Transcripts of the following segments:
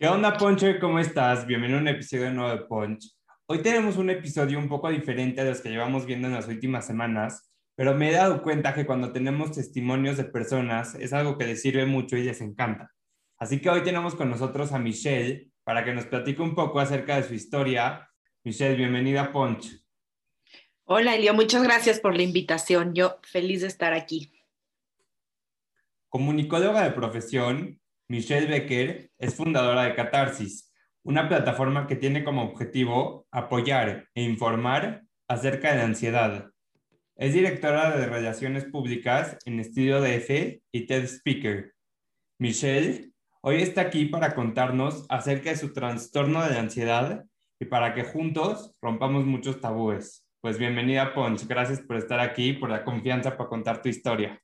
¿Qué onda, Puncher? ¿Cómo estás? Bienvenido a un episodio nuevo de Punch. Hoy tenemos un episodio un poco diferente a los que llevamos viendo en las últimas semanas, pero me he dado cuenta que cuando tenemos testimonios de personas es algo que les sirve mucho y les encanta. Así que hoy tenemos con nosotros a Michelle para que nos platique un poco acerca de su historia. Michelle, bienvenida a Punch. Hola, Elio, muchas gracias por la invitación. Yo feliz de estar aquí. Comunicóloga de profesión, Michelle Becker es fundadora de Catarsis, una plataforma que tiene como objetivo apoyar e informar acerca de la ansiedad. Es directora de Relaciones Públicas en Estudio DF y TED Speaker. Michelle hoy está aquí para contarnos acerca de su trastorno de la ansiedad y para que juntos rompamos muchos tabúes. Pues bienvenida, Ponch. Gracias por estar aquí, por la confianza para contar tu historia.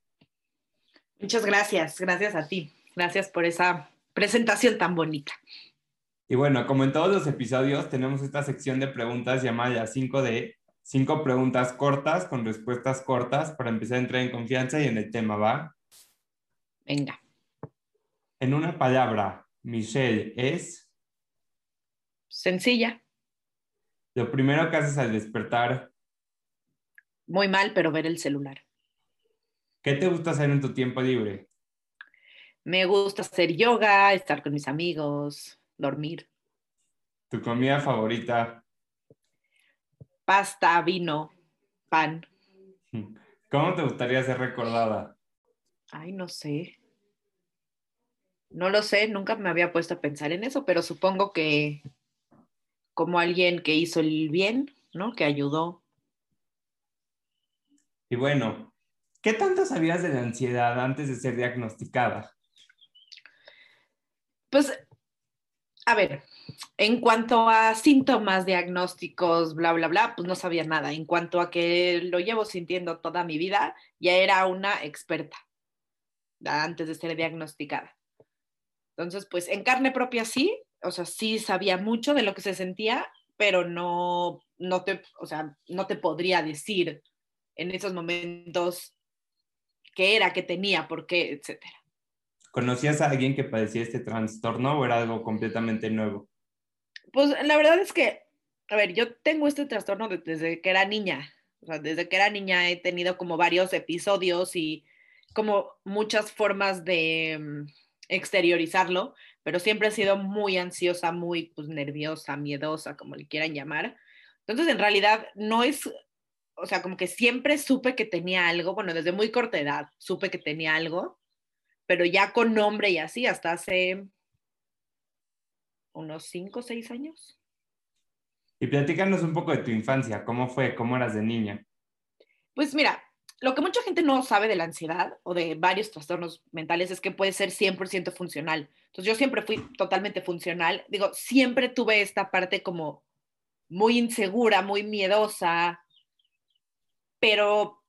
Muchas gracias. Gracias a ti. Gracias por esa presentación tan bonita. Y bueno, como en todos los episodios, tenemos esta sección de preguntas llamada 5D, cinco preguntas cortas con respuestas cortas para empezar a entrar en confianza y en el tema, ¿va? Venga. En una palabra, Michelle es... Sencilla. Lo primero que haces al despertar. Muy mal, pero ver el celular. ¿Qué te gusta hacer en tu tiempo libre? Me gusta hacer yoga, estar con mis amigos, dormir. ¿Tu comida favorita? Pasta, vino, pan. ¿Cómo te gustaría ser recordada? Ay, no sé. No lo sé, nunca me había puesto a pensar en eso, pero supongo que como alguien que hizo el bien, ¿no? Que ayudó. Y bueno, ¿qué tanto sabías de la ansiedad antes de ser diagnosticada? Pues, a ver, en cuanto a síntomas, diagnósticos, bla, bla, bla, pues no sabía nada. En cuanto a que lo llevo sintiendo toda mi vida, ya era una experta antes de ser diagnosticada. Entonces, pues en carne propia sí, o sea, sí sabía mucho de lo que se sentía, pero no, no te, o sea, no te podría decir en esos momentos qué era, qué tenía, por qué, etcétera. ¿Conocías a alguien que padecía este trastorno o era algo completamente nuevo? Pues la verdad es que, a ver, yo tengo este trastorno desde que era niña. O sea, desde que era niña he tenido como varios episodios y como muchas formas de mm, exteriorizarlo, pero siempre he sido muy ansiosa, muy pues, nerviosa, miedosa, como le quieran llamar. Entonces, en realidad, no es, o sea, como que siempre supe que tenía algo, bueno, desde muy corta edad supe que tenía algo, pero ya con nombre y así, hasta hace unos cinco o seis años. Y platícanos un poco de tu infancia, ¿cómo fue? ¿Cómo eras de niña? Pues mira, lo que mucha gente no sabe de la ansiedad o de varios trastornos mentales es que puede ser 100% funcional. Entonces yo siempre fui totalmente funcional. Digo, siempre tuve esta parte como muy insegura, muy miedosa, pero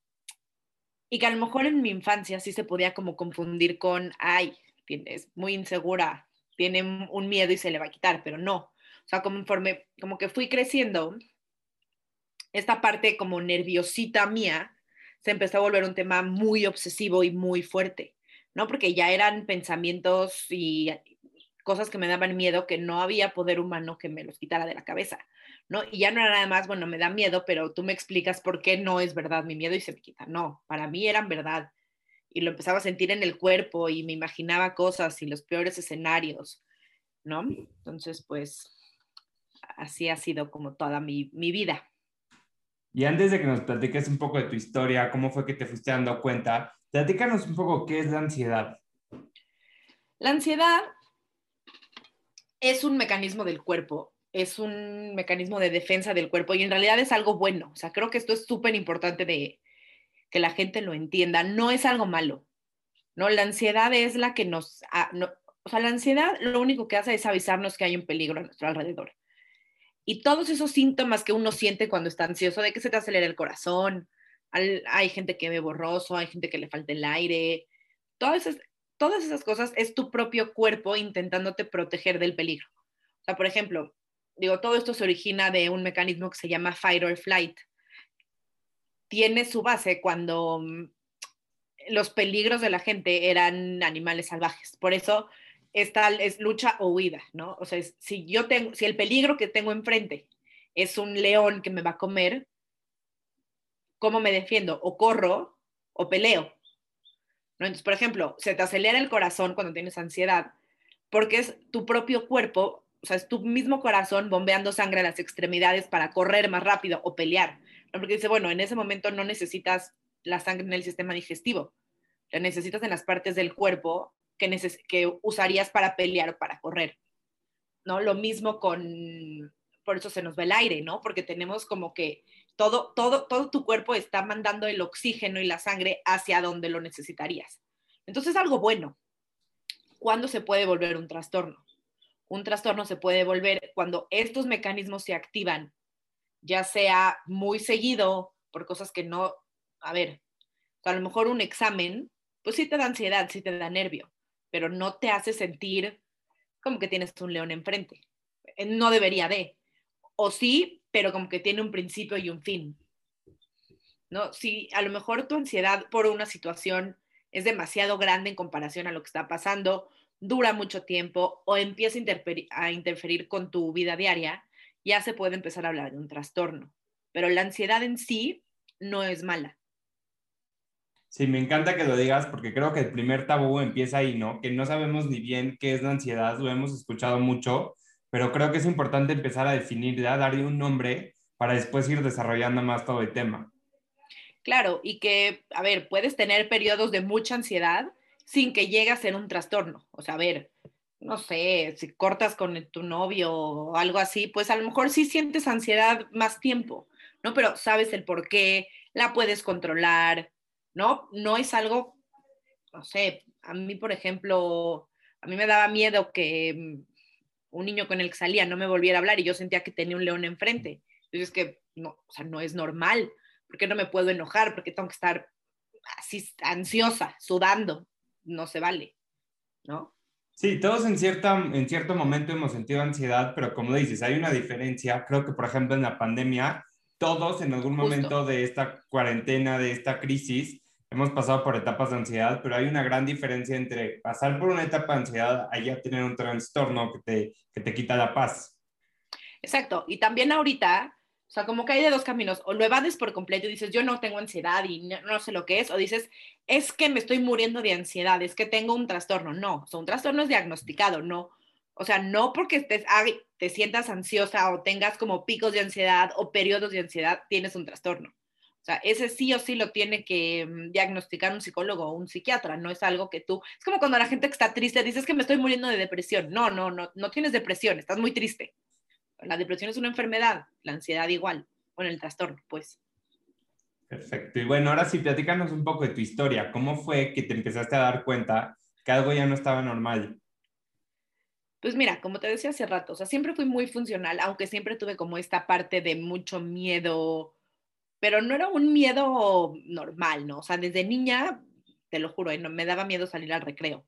y que a lo mejor en mi infancia sí se podía como confundir con, ay, es muy insegura, tiene un miedo y se le va a quitar, pero no. O sea, conforme, como que fui creciendo, esta parte como nerviosita mía se empezó a volver un tema muy obsesivo y muy fuerte, ¿no? Porque ya eran pensamientos y cosas que me daban miedo que no había poder humano que me los quitara de la cabeza. ¿No? Y ya no era nada más, bueno, me da miedo, pero tú me explicas por qué no es verdad mi miedo y se me quita. No, para mí eran verdad. Y lo empezaba a sentir en el cuerpo y me imaginaba cosas y los peores escenarios, ¿no? Entonces, pues, así ha sido como toda mi, mi vida. Y antes de que nos platiques un poco de tu historia, cómo fue que te fuiste dando cuenta, platícanos un poco qué es la ansiedad. La ansiedad es un mecanismo del cuerpo es un mecanismo de defensa del cuerpo y en realidad es algo bueno. O sea, creo que esto es súper importante de que la gente lo entienda. No es algo malo, ¿no? La ansiedad es la que nos, o sea, la ansiedad lo único que hace es avisarnos que hay un peligro a nuestro alrededor. Y todos esos síntomas que uno siente cuando está ansioso, de que se te acelera el corazón, hay gente que ve borroso, hay gente que le falta el aire, todas esas, todas esas cosas es tu propio cuerpo intentándote proteger del peligro. O sea, por ejemplo, digo, todo esto se origina de un mecanismo que se llama fight or flight. Tiene su base cuando mm, los peligros de la gente eran animales salvajes. Por eso esta es lucha o huida, ¿no? O sea, si yo tengo, si el peligro que tengo enfrente es un león que me va a comer, ¿cómo me defiendo? O corro o peleo. ¿no? Entonces, por ejemplo, se te acelera el corazón cuando tienes ansiedad, porque es tu propio cuerpo, o sea, es tu mismo corazón bombeando sangre a las extremidades para correr más rápido o pelear. Porque dice, bueno, en ese momento no necesitas la sangre en el sistema digestivo, la necesitas en las partes del cuerpo que, que usarías para pelear o para correr. ¿no? Lo mismo con, por eso se nos va el aire, ¿no? Porque tenemos como que todo, todo, todo tu cuerpo está mandando el oxígeno y la sangre hacia donde lo necesitarías. Entonces es algo bueno. ¿Cuándo se puede volver un trastorno? Un trastorno se puede volver cuando estos mecanismos se activan, ya sea muy seguido por cosas que no, a ver, a lo mejor un examen, pues sí te da ansiedad, sí te da nervio, pero no te hace sentir como que tienes un león enfrente. Eh, no debería de. O sí, pero como que tiene un principio y un fin. ¿No? Si a lo mejor tu ansiedad por una situación es demasiado grande en comparación a lo que está pasando, dura mucho tiempo o empieza a interferir, con tu vida diaria, ya se puede empezar a hablar de un trastorno. Pero la ansiedad en sí no es mala. Sí, me encanta que lo digas porque creo que el primer tabú empieza ahí, ¿no? Que no sabemos ni bien qué es la ansiedad, lo hemos escuchado mucho, pero creo que es importante empezar a definirla, darle un nombre para después ir desarrollando más todo el tema. Claro, y que, a ver, puedes tener periodos de mucha ansiedad sin que llegue a ser un trastorno. O sea, a ver, no sé, si cortas con tu novio o algo así, pues a lo mejor sí sientes ansiedad más tiempo, ¿no? Pero sabes el por qué, la puedes controlar, ¿no? No es algo, no sé, a mí, por ejemplo, a mí me daba miedo que mm, un niño con el que salía no me volviera a hablar y yo sentía que tenía un león enfrente. Entonces, es que no, o sea, no es normal. ¿Por qué no me puedo enojar? ¿Por qué tengo que estar así ansiosa, sudando? No se vale, ¿no? Sí, todos en, cierta, en cierto momento hemos sentido ansiedad, pero como dices, hay una diferencia. Creo que, por ejemplo, en la pandemia, todos en algún momento de esta cuarentena, de esta crisis, hemos pasado por etapas de ansiedad, pero hay una gran diferencia entre pasar por una etapa de ansiedad y ya tener un trastorno que te, que te quita la paz. Exacto. Y también ahorita, o sea, como que hay de dos caminos. O lo evades por completo y dices, yo no tengo ansiedad y no, sé lo que es. O dices, es que me estoy muriendo de ansiedad, es que tengo un trastorno. No, o sea, un trastorno es diagnosticado, no. O sea, no porque estés, te sientas ansiosa o tengas como picos de ansiedad o periodos de ansiedad, tienes un trastorno. O sea, ese sí o sí lo tiene que mm, diagnosticar un psicólogo o un psiquiatra, no es algo que tú, es como cuando la gente que está triste dices que me estoy muriendo de depresión. No, no, no, no tienes depresión, estás muy triste. La depresión es una enfermedad, la ansiedad igual, bueno, el trastorno, pues. Perfecto. Y bueno, ahora sí, platícanos un poco de tu historia. ¿Cómo fue que te empezaste a dar cuenta que algo ya no estaba normal? Pues mira, como te decía hace rato, o sea, siempre fui muy funcional, aunque siempre tuve como esta parte de mucho miedo, pero no era un miedo normal, ¿no? O sea, desde niña, te lo juro, no, me daba miedo salir al recreo,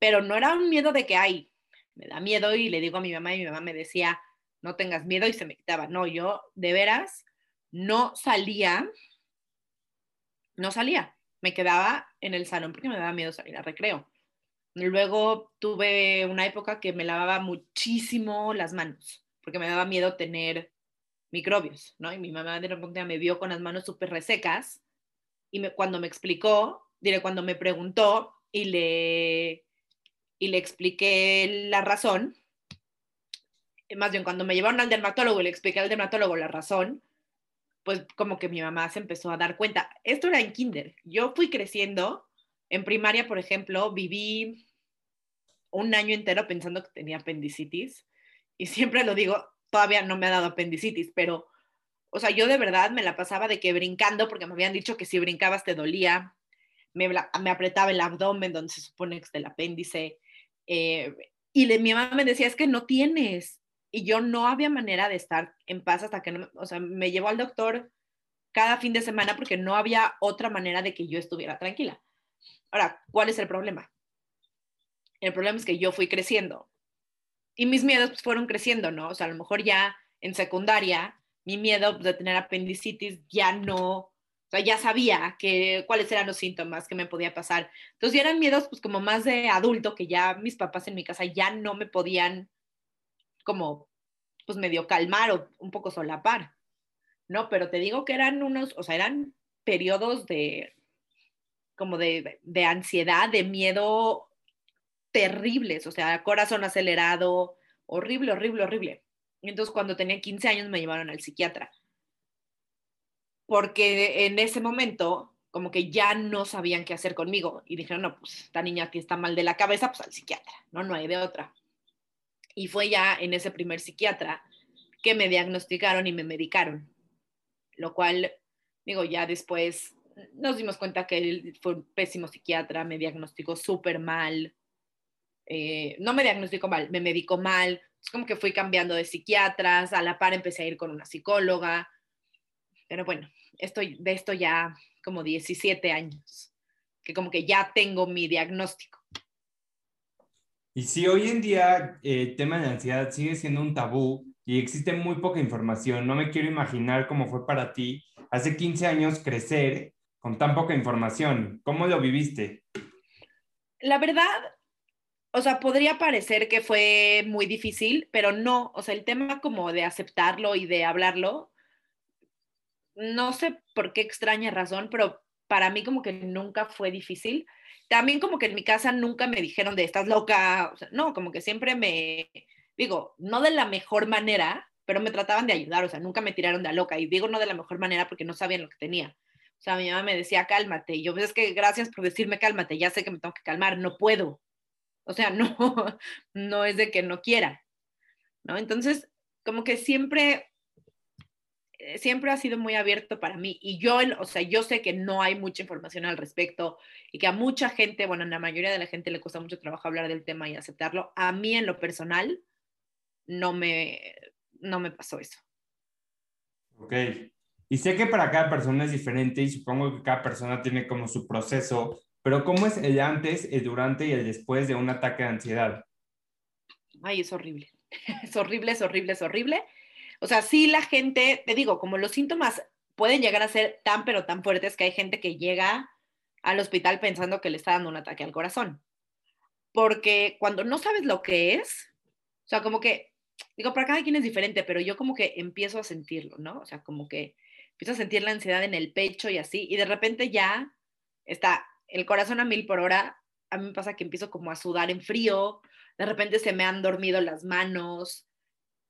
pero no era un miedo de que, ay, me da miedo y le digo a mi mamá y mi mamá me decía, no tengas miedo y se me quitaba. No, yo de veras no salía, no salía, me quedaba en el salón porque me daba miedo salir al recreo. Luego tuve una época que me lavaba muchísimo las manos porque me daba miedo tener microbios, ¿no? Y mi mamá de repente me vio con las manos súper resecas y me, cuando me explicó, diré, cuando me preguntó y le, y le expliqué la razón, más bien cuando me llevaron al dermatólogo y le expliqué al dermatólogo la razón, pues como que mi mamá se empezó a dar cuenta. Esto era en kinder. Yo fui creciendo. En primaria, por ejemplo, viví un año entero pensando que tenía apendicitis. Y siempre lo digo, todavía no me ha dado apendicitis, pero, o sea, yo de verdad me la pasaba de que brincando, porque me habían dicho que si brincabas te dolía, me, me apretaba el abdomen donde se supone que está el apéndice, Eh, y mi mamá me decía, es que no tienes. Y yo no había manera de estar en paz hasta que, o sea, me llevó al doctor cada fin de semana porque no había otra manera de que yo estuviera tranquila. Ahora, ¿cuál es el problema? El problema es que yo fui creciendo y mis miedos pues, fueron creciendo, ¿no? O sea, a lo mejor ya en secundaria, mi miedo de tener apendicitis ya no, o sea, ya sabía que, cuáles eran los síntomas que me podía pasar. Entonces ya eran miedos pues como más de adulto, que ya mis papás en mi casa ya no me podían como pues medio calmar o un poco solapar, ¿no? Pero te digo que eran unos, o sea, eran periodos de como de, de ansiedad, de miedo terribles, o sea, corazón acelerado, horrible, horrible, horrible. Entonces, cuando tenía 15 años me llevaron al psiquiatra. Porque en ese momento, como que ya no sabían qué hacer conmigo. Y dijeron, no, pues esta niña aquí está mal de la cabeza, pues al psiquiatra, no, no hay de otra. Y fue ya en ese primer psiquiatra que me diagnosticaron y me medicaron. Lo cual, digo, ya después nos dimos cuenta que él fue un pésimo psiquiatra, me diagnosticó súper mal. Eh, no me diagnosticó mal, me medicó mal, es como que fui cambiando de psiquiatras, a la par empecé a ir con una psicóloga, pero bueno, estoy de esto ya como 17 años, que como que ya tengo mi diagnóstico. Y si hoy en día eh, el tema de ansiedad sigue siendo un tabú y existe muy poca información, no me quiero imaginar cómo fue para ti hace 15 años crecer con tan poca información. ¿Cómo lo viviste? La verdad, o sea, podría parecer que fue muy difícil, pero no, o sea, el tema como de aceptarlo y de hablarlo, no sé por qué extraña razón, pero para mí como que nunca fue difícil. También como que en mi casa nunca me dijeron de estás loca, no, como que siempre me, digo, no de la mejor manera, pero me trataban de ayudar, o sea, nunca me tiraron de a loca. Y digo no de la mejor manera porque no sabían lo que tenía. O sea, mi mamá me decía, cálmate. Y yo, es que gracias por decirme cálmate, ya sé que me tengo que calmar, no puedo. O sea, no, no es de que no quiera, ¿no? Entonces, como que siempre, siempre ha sido muy abierto para mí y yo, o sea, yo sé que no hay mucha información al respecto y que a mucha gente, bueno, a la mayoría de la gente le cuesta mucho trabajo hablar del tema y aceptarlo. A mí en lo personal no me, no me pasó eso. Ok. Y sé que para cada persona es diferente y supongo que cada persona tiene como su proceso pero ¿cómo es el antes, el durante y el después de un ataque de ansiedad? Ay, es horrible. Es horrible, es horrible, es horrible. O sea, sí la gente, te digo, como los síntomas pueden llegar a ser tan pero tan fuertes que hay gente que llega al hospital pensando que le está dando un ataque al corazón. Porque cuando no sabes lo que es, o sea, como que, digo, para cada quien es diferente, pero yo como que empiezo a sentirlo, ¿no? O sea, como que empiezo a sentir la ansiedad en el pecho y así, y de repente ya está el corazón a mil por hora, a mí me pasa que empiezo como a sudar en frío, de repente se me han dormido las manos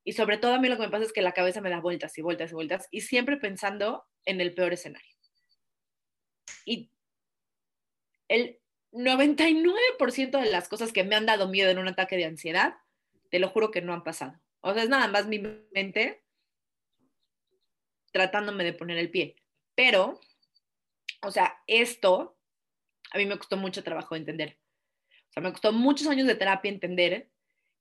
y sobre todo a mí lo que me pasa es que la cabeza me da vueltas y vueltas y vueltas y siempre pensando en el peor escenario. Y el 99% de las cosas que me han dado miedo en un ataque de ansiedad, te lo juro que no han pasado. O sea, es nada más mi mente tratándome de poner el pie. Pero, o sea, esto a mí me costó mucho trabajo entender. O sea, me costó muchos años de terapia entender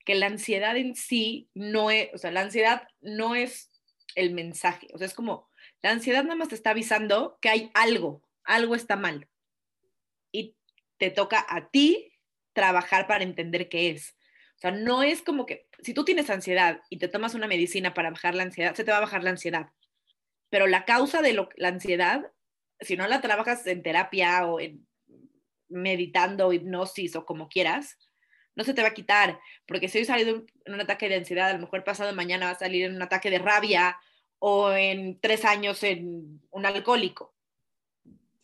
que la ansiedad en sí no es, o sea, la ansiedad no es el mensaje. O sea, es como, la ansiedad nada más te está avisando que hay algo, algo está mal. Y te toca a ti trabajar para entender qué es. O sea, no es como que, si tú tienes ansiedad y te tomas una medicina para bajar la ansiedad, se te va a bajar la ansiedad. Pero la causa de la ansiedad, si no la trabajas en terapia o meditando, hipnosis o como quieras, no se te va a quitar, porque si hoy salido en un ataque de ansiedad, a lo mejor pasado mañana va a salir en un ataque de rabia o en tres años en un alcohólico.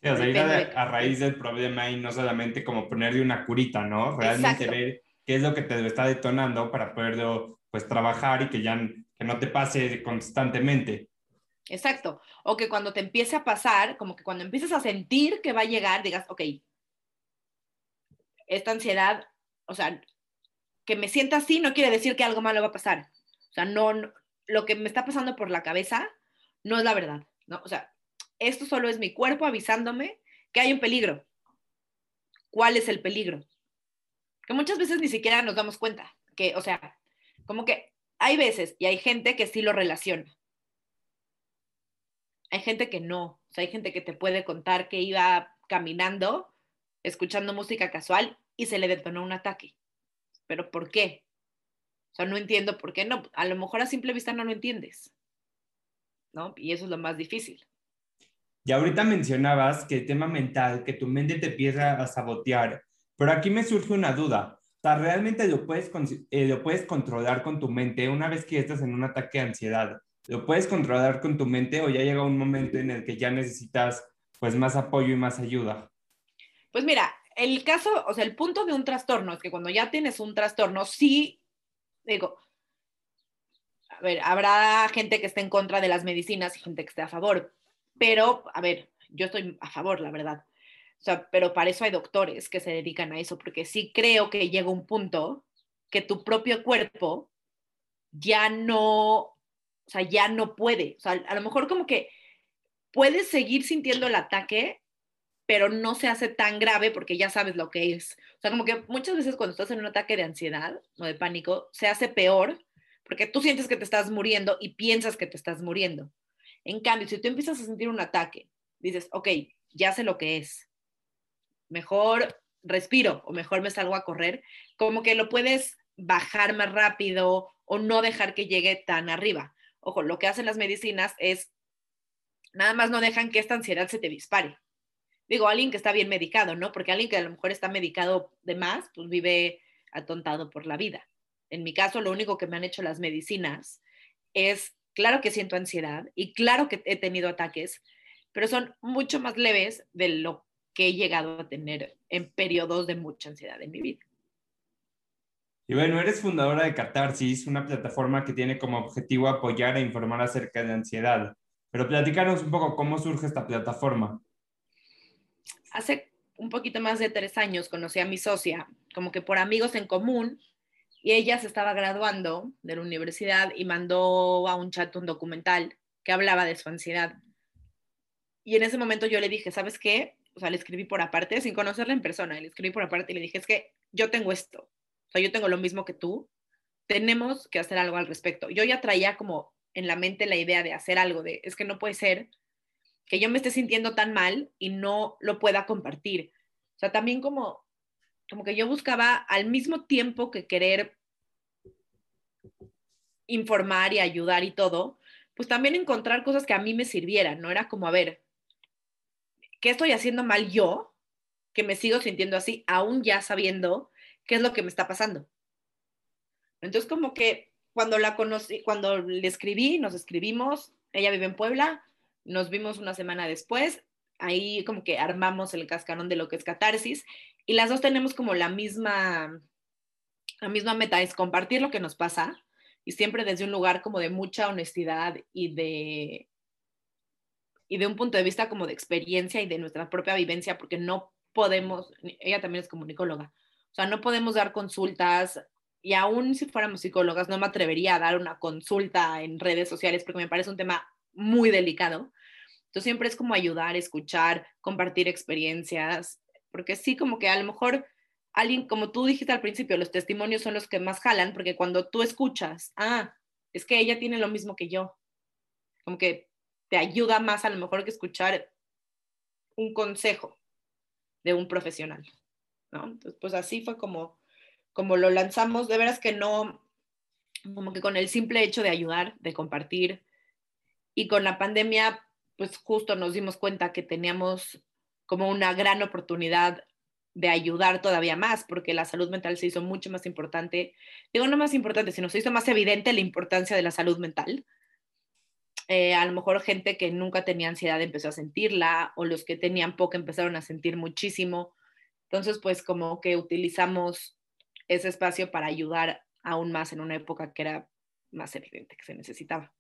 Sí, o sea, a, raíz del problema y no solamente como ponerle una curita, ¿no? Realmente ver qué es lo que te está detonando para poderlo pues trabajar y que ya que no te pase constantemente. Exacto. O que cuando te empiece a pasar, como que cuando empieces a sentir que va a llegar, digas, ok, esta ansiedad, o sea, que me sienta así no quiere decir que algo malo va a pasar. O sea, no, lo que me está pasando por la cabeza no es la verdad, ¿no? O sea, esto solo es mi cuerpo avisándome que hay un peligro. ¿Cuál es el peligro? que muchas veces ni siquiera nos damos cuenta, que, o sea, como que hay veces y hay gente que sí lo relaciona. Hay gente que no, o sea, hay gente que te puede contar que iba caminando, escuchando música casual y se le detonó un ataque. ¿Pero por qué? O sea, no entiendo por qué no. A lo mejor a simple vista no lo entiendes. ¿No? Y eso es lo más difícil. Y ahorita mencionabas que el tema mental, que tu mente te empieza a sabotear, pero aquí me surge una duda. O sea, ¿realmente lo puedes, eh, lo puedes controlar con tu mente una vez que estás en un ataque de ansiedad? ¿Lo puedes controlar con tu mente o ya llega un momento en el que ya necesitas pues más apoyo y más ayuda? Pues mira, el caso, o sea, el punto de un trastorno es que cuando ya tienes un trastorno, sí, digo, a ver, habrá gente que esté en contra de las medicinas y gente que esté a favor, pero, a ver, yo estoy a favor, la verdad. O sea, pero para eso hay doctores que se dedican a eso, porque sí creo que llega un punto que tu propio cuerpo ya no, o sea, ya no puede. O sea, a lo mejor como que puedes seguir sintiendo el ataque, pero no se hace tan grave porque ya sabes lo que es. O sea, como que muchas veces cuando estás en un ataque de ansiedad o de pánico, se hace peor porque tú sientes que te estás muriendo y piensas que te estás muriendo. En cambio, si tú empiezas a sentir un ataque, dices, ok, ya sé lo que es, mejor respiro o mejor me salgo a correr, como que lo puedes bajar más rápido o no dejar que llegue tan arriba. Ojo, lo que hacen las medicinas es, nada más no dejan que esta ansiedad se te dispare. Digo, alguien que está bien medicado, ¿no? Porque alguien que a lo mejor está medicado de más, pues vive atontado por la vida. En mi caso, lo único que me han hecho las medicinas es, claro que siento ansiedad y claro que he tenido ataques, pero son mucho más leves de lo que he llegado a tener en periodos de mucha ansiedad en mi vida. Y bueno, eres fundadora de Catarsis, una plataforma que tiene como objetivo apoyar e informar acerca de ansiedad. Pero platícanos un poco cómo surge esta plataforma. Hace un poquito más de tres años conocí a mi socia, como que por amigos en común, y ella se estaba graduando de la universidad y mandó a un chat un documental que hablaba de su ansiedad. Y en ese momento yo le dije, ¿sabes qué? o sea, le escribí por aparte, sin conocerla en persona, le escribí por aparte y le dije, es que yo tengo esto, o sea, yo tengo lo mismo que tú, tenemos que hacer algo al respecto. Yo ya traía como en la mente la idea de hacer algo, de, es que no puede ser que yo me esté sintiendo tan mal y no lo pueda compartir. O sea, también como, como que yo buscaba al mismo tiempo que querer informar y ayudar y todo, pues también encontrar cosas que a mí me sirvieran, ¿no? Era como, a ver, ¿qué estoy haciendo mal yo? Que me sigo sintiendo así, aún ya sabiendo qué es lo que me está pasando. Entonces, como que cuando la conocí, cuando le escribí, nos escribimos, ella vive en Puebla, nos vimos una semana después, ahí como que armamos el cascarón de lo que es catarsis y las dos tenemos como la misma, la misma meta, es compartir lo que nos pasa y siempre desde un lugar como de mucha honestidad y de y de un punto de vista como de experiencia y de nuestra propia vivencia, porque no podemos, ella también es comunicóloga, o sea, no podemos dar consultas y aún si fuéramos psicólogas, no me atrevería a dar una consulta en redes sociales porque me parece un tema muy delicado. Entonces siempre es como ayudar, escuchar, compartir experiencias, porque sí, como que a lo mejor alguien, como tú dijiste al principio, los testimonios son los que más jalan, porque cuando tú escuchas, ah, es que ella tiene lo mismo que yo, como que te ayuda más a lo mejor que escuchar un consejo de un profesional, ¿no? Entonces, pues así fue como, como lo lanzamos, de veras que no, como que con el simple hecho de ayudar, de compartir, y con la pandemia, pues justo nos dimos cuenta que teníamos como una gran oportunidad de ayudar todavía más, porque la salud mental se hizo mucho más importante, digo no más importante, sino se hizo más evidente la importancia de la salud mental, eh, a lo mejor gente que nunca tenía ansiedad empezó a sentirla o los que tenían poco empezaron a sentir muchísimo. Entonces, pues como que utilizamos ese espacio para ayudar aún más en una época que era más evidente que se necesitaba.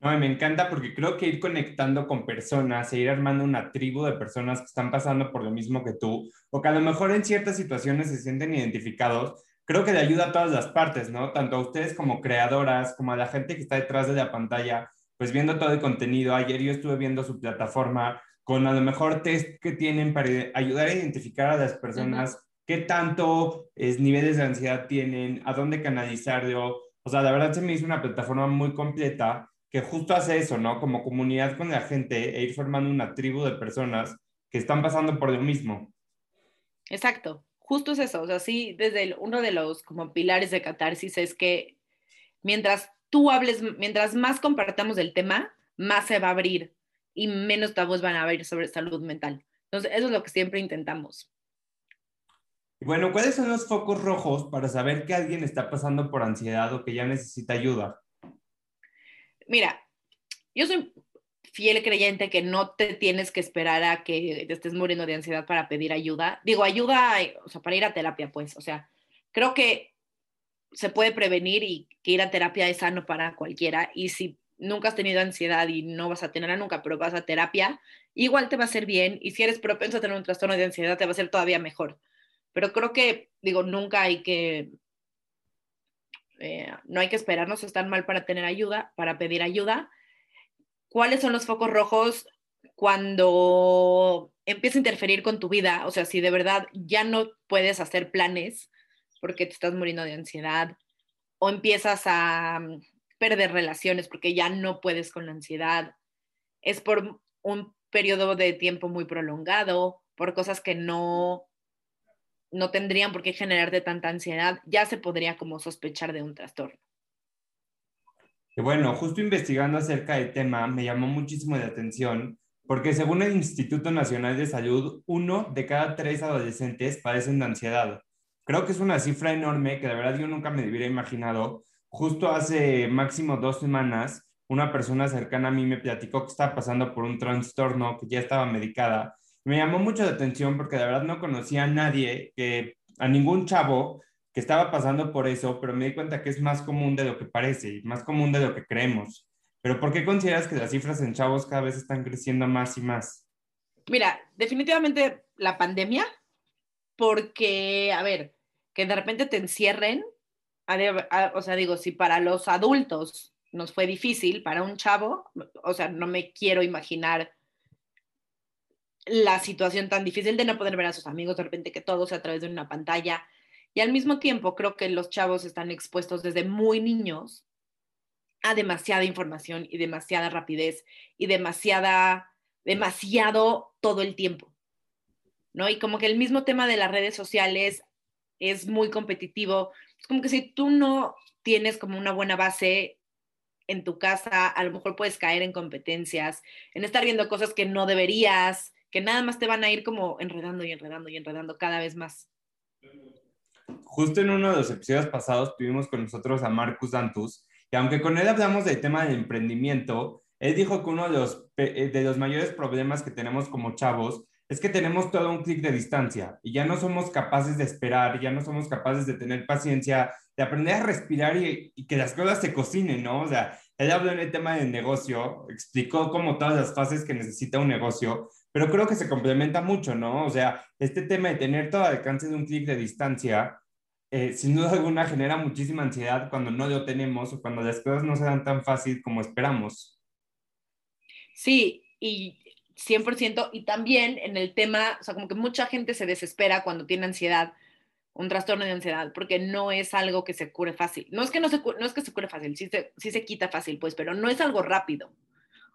No, me encanta porque creo que ir conectando con personas e ir armando una tribu de personas que están pasando por lo mismo que tú, o que a lo mejor en ciertas situaciones se sienten identificados, creo que le ayuda a todas las partes, ¿no? Tanto a ustedes como creadoras, como a la gente que está detrás de la pantalla, pues viendo todo el contenido. Ayer yo estuve viendo su plataforma con a lo mejor test que tienen para ayudar a identificar a las personas qué tanto es, niveles de ansiedad tienen, a dónde canalizarlo. O sea, la verdad se me hizo una plataforma muy completa que justo hace eso, ¿no? Como comunidad con la gente e ir formando una tribu de personas que están pasando por lo mismo. Exacto, justo es eso. O sea, sí, desde uno de los como pilares de catarsis es que mientras tú hables, mientras más compartamos el tema, más se va a abrir y menos tabús van a haber sobre salud mental. Entonces, eso es lo que siempre intentamos. Bueno, ¿cuáles son los focos rojos para saber que alguien está pasando por ansiedad o que ya necesita ayuda? Mira, yo soy fiel creyente que no te tienes que esperar a que te estés muriendo de ansiedad para pedir ayuda. Digo, ayuda, para ir a terapia, pues. O sea, creo que se puede prevenir y que ir a terapia es sano para cualquiera. Y si nunca has tenido ansiedad y no vas a tenerla nunca, pero vas a terapia, igual te va a hacer bien. Y si eres propenso a tener un trastorno de ansiedad, te va a ser todavía mejor. Pero creo que, digo, nunca hay que, eh, no hay que esperarnos a estar mal para tener ayuda, para pedir ayuda. ¿Cuáles son los focos rojos cuando empieza a interferir con tu vida? O sea, si de verdad ya no puedes hacer planes porque te estás muriendo de ansiedad o empiezas a mm, perder relaciones porque ya no puedes con la ansiedad. Es por un periodo de tiempo muy prolongado, por cosas que no no tendrían por qué generarte tanta ansiedad, ya se podría como sospechar de un trastorno. bueno, justo investigando acerca del tema, me llamó muchísimo la atención porque según el Instituto Nacional de Salud, uno de cada tres adolescentes padecen de ansiedad. Creo que es una cifra enorme que de verdad yo nunca me hubiera imaginado. Justo hace máximo dos semanas, una persona cercana a mí me platicó que estaba pasando por un trastorno, que ya estaba medicada me llamó mucho la atención porque de verdad no conocía a nadie, que, a ningún chavo que estaba pasando por eso, pero me di cuenta que es más común de lo que parece, más común de lo que creemos. Pero ¿por qué consideras que las cifras en chavos cada vez están creciendo más y más? Mira, definitivamente la pandemia, porque, a ver, que de repente te encierren, o sea, digo, si para los adultos nos fue difícil, para un chavo, o sea, no me quiero imaginar la situación tan difícil de no poder ver a sus amigos, de repente que todo sea a través de una pantalla. Y al mismo tiempo creo que los chavos están expuestos desde muy niños a demasiada información y demasiada rapidez y demasiada, demasiado todo el tiempo. ¿No? Y como que el mismo tema de las redes sociales es muy competitivo. Es como que si tú no tienes como una buena base en tu casa, a lo mejor puedes caer en competencias, en estar viendo cosas que no deberías, que nada más te van a ir como enredando y enredando y enredando cada vez más. Justo en uno de los episodios pasados tuvimos con nosotros a Marcus Dantus, y aunque con él hablamos del tema del emprendimiento, él dijo que uno de los, eh, de los mayores problemas que tenemos como chavos es que tenemos todo un clic de distancia y ya no somos capaces de esperar, ya no somos capaces de tener paciencia, de aprender a respirar y, y que las cosas se cocinen, ¿no? O sea, él habló en el tema del negocio, explicó como todas las fases que necesita un negocio, pero creo que se complementa mucho, ¿no? O sea, este tema de tener todo al alcance de un clic de distancia, eh, sin duda alguna genera muchísima ansiedad cuando no lo tenemos o cuando las cosas no se dan tan fácil como esperamos. Sí, y 100%, y también en el tema, o sea, como que mucha gente se desespera cuando tiene ansiedad, un trastorno de ansiedad, porque no es algo que se cure fácil. No es que no se, no es que se cure fácil, sí se, sí se quita fácil, pues, pero no es algo rápido.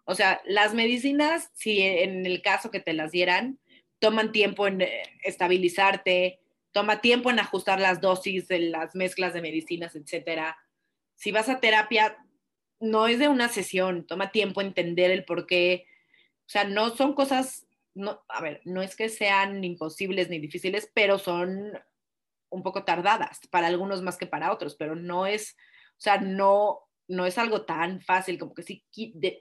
O sea, las medicinas, si en el caso que te las dieran, toman tiempo en eh, estabilizarte, toma tiempo en ajustar las dosis de las mezclas de medicinas, etcétera. Si vas a terapia, no es de una sesión, toma tiempo entender el por qué. O sea, no son cosas, no, a ver, no es que sean imposibles ni difíciles, pero son un poco tardadas, para algunos más que para otros, pero no es, o sea, no, no es algo tan fácil, como que sí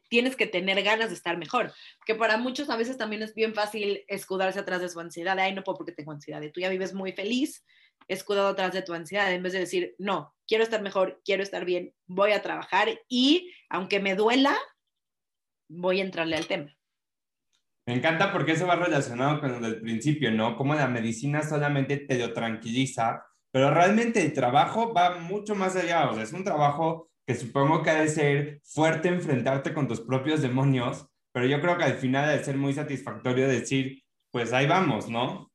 tienes que tener ganas de estar mejor, que para muchos a veces también es bien fácil escudarse atrás de su ansiedad, de, ay, no puedo porque tengo ansiedad, y tú ya vives muy feliz escudado atrás de tu ansiedad, en vez de decir, no, quiero estar mejor, quiero estar bien, voy a trabajar y aunque me duela, voy a entrarle al tema. Me encanta porque eso va relacionado con lo del principio, ¿no? Como la medicina solamente te lo tranquiliza, pero realmente el trabajo va mucho más allá, o sea, es un trabajo que supongo que ha de ser fuerte enfrentarte con tus propios demonios, pero yo creo que al final ha de ser muy satisfactorio decir, pues ahí vamos, ¿no?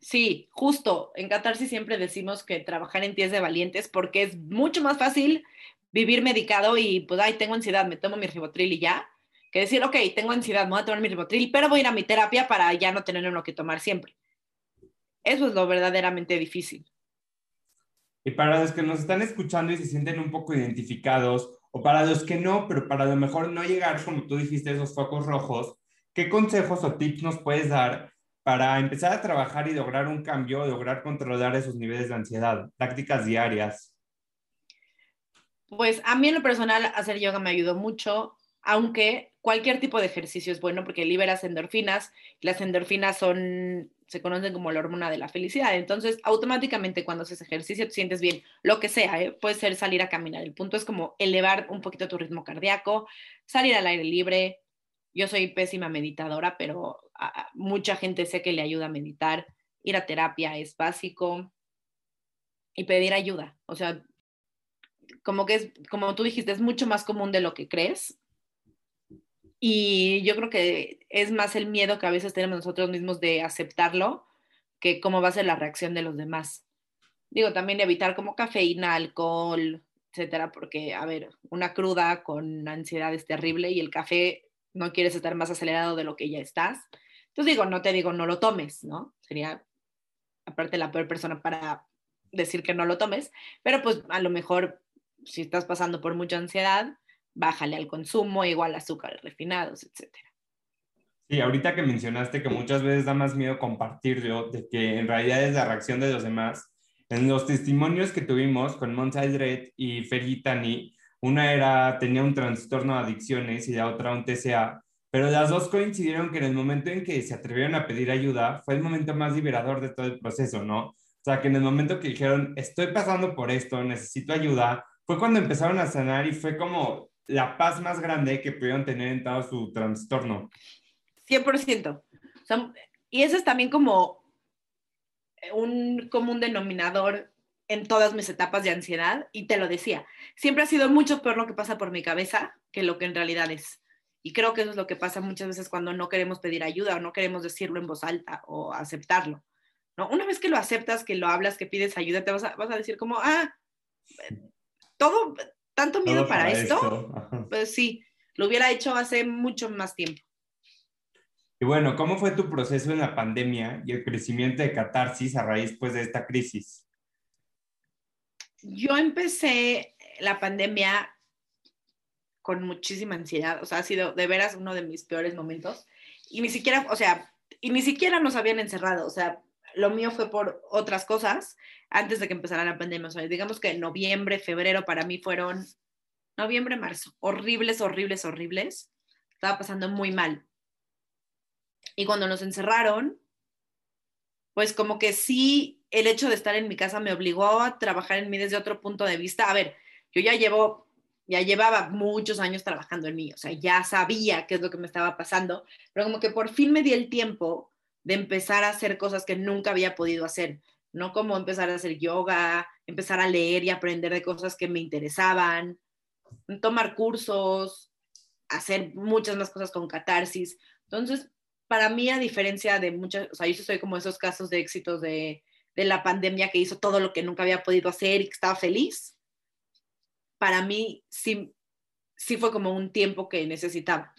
Sí, justo. En Catarsis siempre decimos que trabajar en ti es de valientes porque es mucho más fácil vivir medicado y pues, ay, tengo ansiedad, me tomo mi ribotril y ya, que decir, ok, tengo ansiedad, me voy a tomar mi ribotril, pero voy a ir a mi terapia para ya no tener uno que tomar siempre. Eso es lo verdaderamente difícil. Y para los que nos están escuchando y se sienten un poco identificados, o para los que no, pero para lo mejor no llegar, como tú dijiste, esos focos rojos, ¿qué consejos o tips nos puedes dar para empezar a trabajar y lograr un cambio, lograr controlar esos niveles de ansiedad? Tácticas diarias. Pues a mí en lo personal hacer yoga me ayudó mucho, aunque cualquier tipo de ejercicio es bueno porque liberas endorfinas. Las endorfinas son, se conocen como la hormona de la felicidad. Entonces, automáticamente cuando haces ejercicio te sientes bien, lo que sea, ¿eh? puede ser salir a caminar. El punto es como elevar un poquito tu ritmo cardíaco, salir al aire libre. Yo soy pésima meditadora, pero a mucha gente sé que le ayuda a meditar. Ir a terapia es básico y pedir ayuda. O sea, como que es, como tú dijiste, es mucho más común de lo que crees. Y yo creo que es más el miedo que a veces tenemos nosotros mismos de aceptarlo que cómo va a ser la reacción de los demás. Digo, también evitar como cafeína, alcohol, etcétera, porque, a ver, una cruda con ansiedad es terrible y el café no quieres estar más acelerado de lo que ya estás. Entonces digo, no te digo no lo tomes, ¿no? Sería aparte la peor persona para decir que no lo tomes, pero pues a lo mejor si estás pasando por mucha ansiedad, bájale al consumo, igual azúcares refinados, etc. Sí, ahorita que mencionaste que muchas veces da más miedo compartirlo, de que en realidad es la reacción de los demás. En los testimonios que tuvimos con Monza Red y Fergitani, una era, tenía un trastorno de adicciones y la otra un TCA, pero las dos coincidieron que en el momento en que se atrevieron a pedir ayuda fue el momento más liberador de todo el proceso, ¿no? O sea, que en el momento que dijeron, estoy pasando por esto, necesito ayuda, fue cuando empezaron a sanar y fue como la paz más grande que pudieron tener en todo su trastorno. 100%. y eso es también como un común denominador en todas mis etapas de ansiedad y te lo decía, siempre ha sido mucho peor lo que pasa por mi cabeza que lo que en realidad es. Y creo que eso es lo que pasa muchas veces cuando no queremos pedir ayuda o no queremos decirlo en voz alta o aceptarlo. ¿no? Una vez que lo aceptas, que lo hablas, que pides ayuda, te vas a, vas a decir como, ah, todo, tanto miedo para, esto, pues sí, lo hubiera hecho hace mucho más tiempo. Y bueno, ¿cómo fue tu proceso en la pandemia y el crecimiento de catarsis a raíz pues, de esta crisis? Yo empecé la pandemia con muchísima ansiedad, o sea, ha sido de veras uno de mis peores momentos y ni siquiera, o sea, y ni siquiera nos habían encerrado, o sea, lo mío fue por otras cosas antes de que empezara la pandemia. O sea, digamos que noviembre, febrero para mí fueron, noviembre, marzo, horribles, horribles, horribles. Estaba pasando muy mal. Y cuando nos encerraron, pues como que sí, el hecho de estar en mi casa me obligó a trabajar en mí desde otro punto de vista. A ver, yo ya llevo, ya llevaba muchos años trabajando en mí, o sea, ya sabía qué es lo que me estaba pasando, pero como que por fin me di el tiempo de empezar a hacer cosas que nunca había podido hacer, no como empezar a hacer yoga, empezar a leer y aprender de cosas que me interesaban, tomar cursos, hacer muchas más cosas con catarsis. Entonces, para mí, a diferencia de muchas, o sea, yo soy como esos casos de éxitos de, de la pandemia que hizo todo lo que nunca había podido hacer y que estaba feliz, para mí sí, sí fue como un tiempo que necesitaba.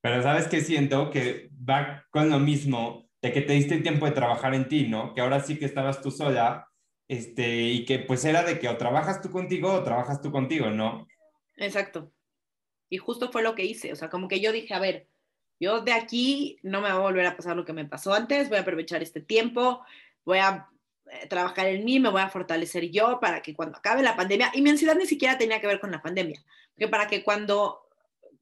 Pero sabes que siento que va con lo mismo de que te diste tiempo de trabajar en ti, ¿no? Que ahora sí que estabas tú sola, este, y que pues era de que o trabajas tú contigo o trabajas tú contigo, ¿no? Exacto. Y justo fue lo que hice, o sea, como que yo dije, a ver, yo de aquí no me va a volver a pasar lo que me pasó antes, voy a aprovechar este tiempo, voy a eh, trabajar en mí, me voy a fortalecer yo para que cuando acabe la pandemia, y mi ansiedad ni siquiera tenía que ver con la pandemia, porque para que cuando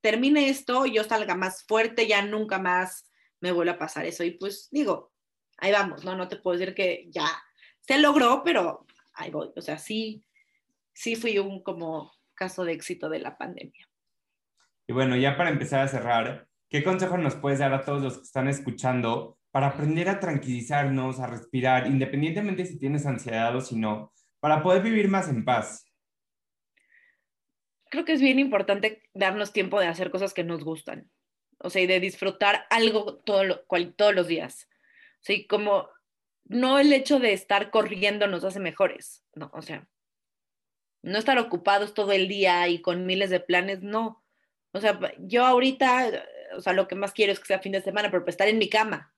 termine esto, yo salga más fuerte, ya nunca más me vuelve a pasar eso. Y pues digo, ahí vamos, ¿no? No te puedo decir que ya se logró, pero ahí voy. O sea, sí, sí fui un como caso de éxito de la pandemia. Y bueno, ya para empezar a cerrar, ¿qué consejo nos puedes dar a todos los que están escuchando para aprender a tranquilizarnos, a respirar, independientemente si tienes ansiedad o si no, para poder vivir más en paz? creo que es bien importante darnos tiempo de hacer cosas que nos gustan, o sea, y de disfrutar algo todo lo, cual, todos los días. O sea, como no el hecho de estar corriendo nos hace mejores, no, o sea, no estar ocupados todo el día y con miles de planes, no. O sea, yo ahorita, o sea, lo que más quiero es que sea fin de semana, pero estar en mi cama.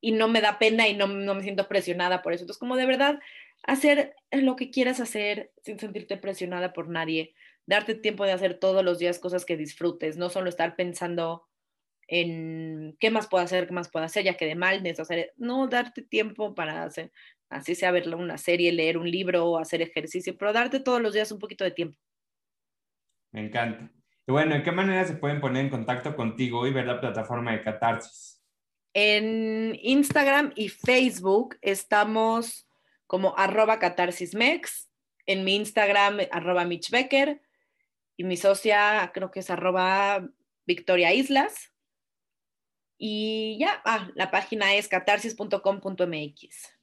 Y no me da pena y no, no me siento presionada por eso. Entonces, como de verdad, hacer lo que quieras hacer sin sentirte presionada por nadie, darte tiempo de hacer todos los días cosas que disfrutes, no solo estar pensando en qué más puedo hacer, qué más puedo hacer, ya que de mal, hacer, no, darte tiempo para hacer, así sea ver una serie, leer un libro o hacer ejercicio, pero darte todos los días un poquito de tiempo. Me encanta. Y bueno, ¿en qué manera se pueden poner en contacto contigo y ver la plataforma de Catarsis? En Instagram y Facebook estamos como arroba catarsismex, en mi Instagram arroba Mitch Becker y mi socia creo que es arroba Victoria Islas. Y ya, ah, la página es catarsis.com.mx.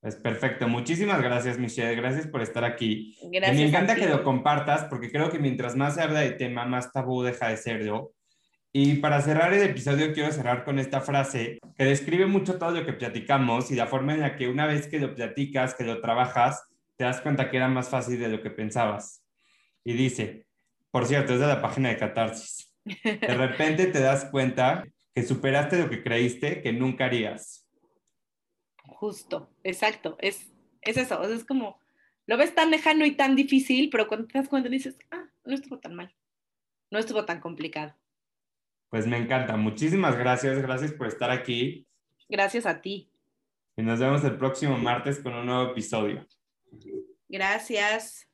Es perfecto. Muchísimas gracias, Michelle. Gracias por estar aquí. Gracias me encanta que lo compartas porque creo que mientras más se habla de tema, más tabú deja de serlo. Y para cerrar el episodio, quiero cerrar con esta frase que describe mucho todo lo que platicamos y la forma en la que una vez que lo platicas, que lo trabajas, te das cuenta que era más fácil de lo que pensabas. Y dice, por cierto, es de la página de Catarsis. De repente te das cuenta que superaste lo que creíste que nunca harías Justo, exacto, es, es eso, es como, lo ves tan lejano y tan difícil, pero cuando te das cuenta dices, ah, no estuvo tan mal, no estuvo tan complicado. Pues me encanta, muchísimas gracias, gracias por estar aquí. Gracias a ti. Y nos vemos el próximo martes con un nuevo episodio. Gracias.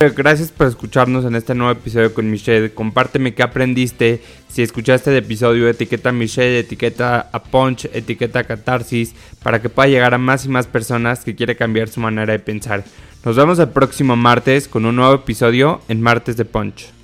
Gracias por escucharnos en este nuevo episodio con Michelle. Compárteme qué aprendiste. Si escuchaste el episodio, etiqueta Michelle, etiqueta a Punch, etiqueta a Catarsis, para que pueda llegar a más y más personas que quieren cambiar su manera de pensar. Nos vemos el próximo martes con un nuevo episodio en Martes de Punch.